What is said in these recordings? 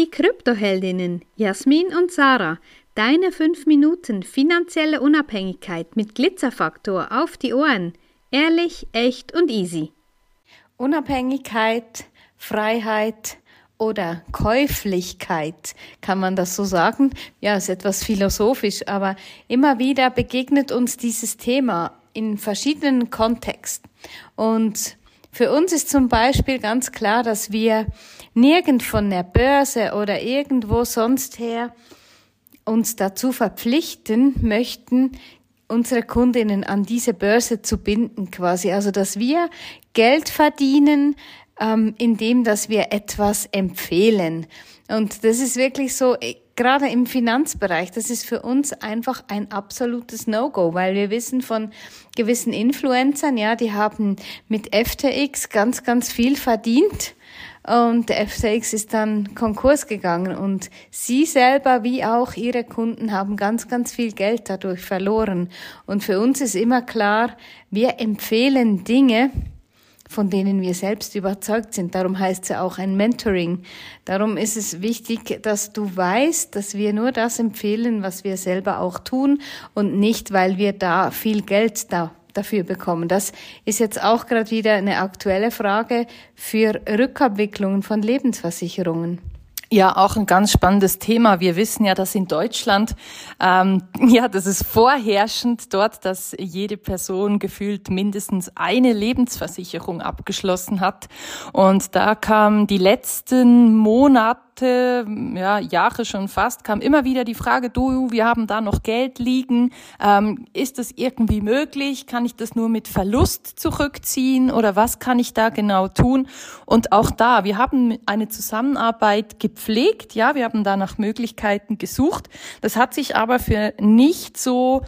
Die Kryptoheldinnen Jasmin und Sarah, deine 5 Minuten finanzielle Unabhängigkeit mit Glitzerfaktor auf die Ohren. Ehrlich, echt und easy. Unabhängigkeit, Freiheit oder Käuflichkeit, kann man das so sagen? Ja, ist etwas philosophisch, aber immer wieder begegnet uns dieses Thema in verschiedenen Kontexten. Und für uns ist zum Beispiel ganz klar, dass wir nirgend von der Börse oder irgendwo sonst her uns dazu verpflichten möchten, unsere Kundinnen an diese Börse zu binden quasi. Also, dass wir Geld verdienen, ähm, indem, dass wir etwas empfehlen. Und das ist wirklich so, äh, gerade im Finanzbereich, das ist für uns einfach ein absolutes No-Go, weil wir wissen von gewissen Influencern, ja, die haben mit FTX ganz, ganz viel verdient. Und der FTX ist dann Konkurs gegangen und sie selber wie auch ihre Kunden haben ganz, ganz viel Geld dadurch verloren. Und für uns ist immer klar, wir empfehlen Dinge, von denen wir selbst überzeugt sind. Darum heißt es ja auch ein Mentoring. Darum ist es wichtig, dass du weißt, dass wir nur das empfehlen, was wir selber auch tun und nicht, weil wir da viel Geld da dafür bekommen. Das ist jetzt auch gerade wieder eine aktuelle Frage für Rückabwicklungen von Lebensversicherungen. Ja, auch ein ganz spannendes Thema. Wir wissen ja, dass in Deutschland, ähm, ja, das ist vorherrschend dort, dass jede Person gefühlt mindestens eine Lebensversicherung abgeschlossen hat. Und da kam die letzten Monate Monate, ja, Jahre schon fast, kam immer wieder die Frage, du, wir haben da noch Geld liegen, ähm, ist das irgendwie möglich? Kann ich das nur mit Verlust zurückziehen oder was kann ich da genau tun? Und auch da, wir haben eine Zusammenarbeit gepflegt, ja, wir haben da nach Möglichkeiten gesucht. Das hat sich aber für nicht so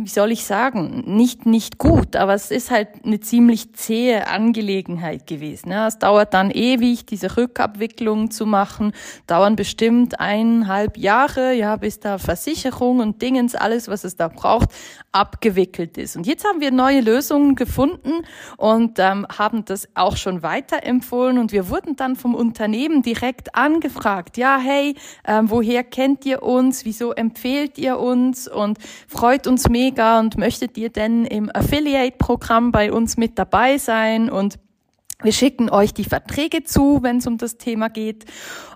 wie soll ich sagen, nicht, nicht gut, aber es ist halt eine ziemlich zähe Angelegenheit gewesen. Ja. Es dauert dann ewig, diese Rückabwicklung zu machen, dauern bestimmt eineinhalb Jahre, ja, bis da Versicherung und Dingens, alles, was es da braucht, abgewickelt ist. Und jetzt haben wir neue Lösungen gefunden und ähm, haben das auch schon weiterempfohlen und wir wurden dann vom Unternehmen direkt angefragt, ja, hey, ähm, woher kennt ihr uns, wieso empfehlt ihr uns und freut uns mehr, mega und möchtet ihr denn im Affiliate-Programm bei uns mit dabei sein? Und wir schicken euch die Verträge zu, wenn es um das Thema geht.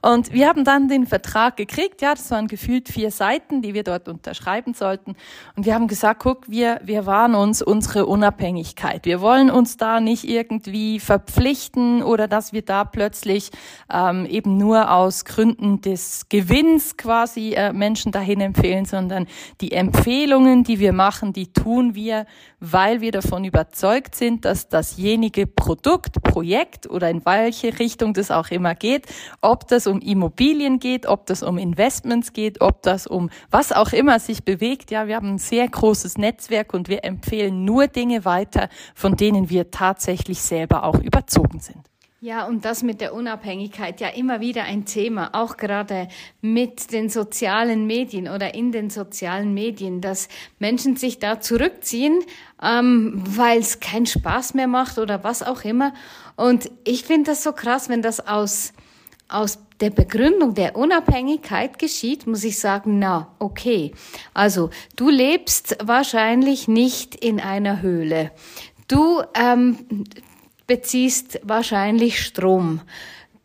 Und wir haben dann den Vertrag gekriegt. Ja, das waren gefühlt vier Seiten, die wir dort unterschreiben sollten. Und wir haben gesagt, guck, wir, wir wahren uns unsere Unabhängigkeit. Wir wollen uns da nicht irgendwie verpflichten oder dass wir da plötzlich ähm, eben nur aus Gründen des Gewinns quasi äh, Menschen dahin empfehlen, sondern die Empfehlungen, die wir machen, die tun wir, weil wir davon überzeugt sind, dass dasjenige Produkt, Projekt oder in welche Richtung das auch immer geht, ob das um Immobilien geht, ob das um Investments geht, ob das um was auch immer sich bewegt. Ja, wir haben ein sehr großes Netzwerk und wir empfehlen nur Dinge weiter, von denen wir tatsächlich selber auch überzogen sind. Ja, und das mit der Unabhängigkeit ja immer wieder ein Thema, auch gerade mit den sozialen Medien oder in den sozialen Medien, dass Menschen sich da zurückziehen, ähm, weil es keinen Spaß mehr macht oder was auch immer. Und ich finde das so krass, wenn das aus, aus der Begründung der Unabhängigkeit geschieht, muss ich sagen, na, okay. Also, du lebst wahrscheinlich nicht in einer Höhle. Du ähm, beziehst wahrscheinlich Strom.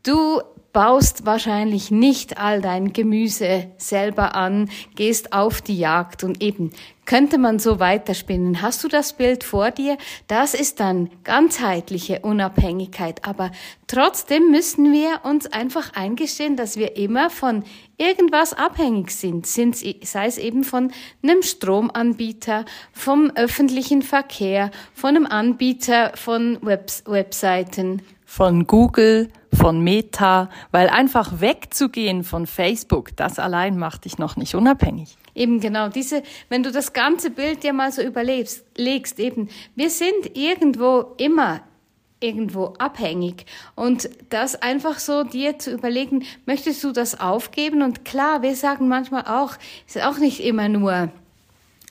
Du baust wahrscheinlich nicht all dein Gemüse selber an, gehst auf die Jagd und eben könnte man so weiterspinnen. Hast du das Bild vor dir? Das ist dann ganzheitliche Unabhängigkeit. Aber trotzdem müssen wir uns einfach eingestehen, dass wir immer von irgendwas abhängig sind, sind sei es eben von einem Stromanbieter, vom öffentlichen Verkehr, von einem Anbieter von Webs Webseiten. Von Google, von Meta, weil einfach wegzugehen von Facebook, das allein macht dich noch nicht unabhängig. Eben genau, diese, wenn du das ganze Bild dir mal so überlegst, legst eben, wir sind irgendwo immer irgendwo abhängig und das einfach so dir zu überlegen, möchtest du das aufgeben? Und klar, wir sagen manchmal auch, ist auch nicht immer nur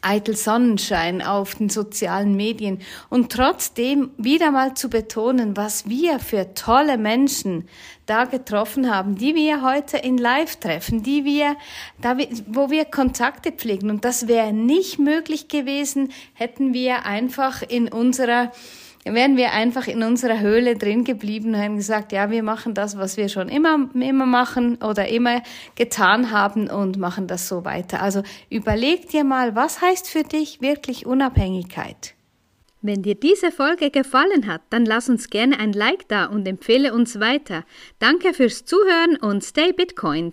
eitel Sonnenschein auf den sozialen Medien und trotzdem wieder mal zu betonen, was wir für tolle Menschen da getroffen haben, die wir heute in Live treffen, die wir, da wir, wo wir Kontakte pflegen. Und das wäre nicht möglich gewesen, hätten wir einfach in unserer wären wir einfach in unserer Höhle drin geblieben und hätten gesagt, ja, wir machen das, was wir schon immer, immer machen oder immer getan haben und machen das so weiter. Also überleg dir mal, was heißt für dich wirklich Unabhängigkeit? Wenn dir diese Folge gefallen hat, dann lass uns gerne ein Like da und empfehle uns weiter. Danke fürs Zuhören und stay Bitcoin.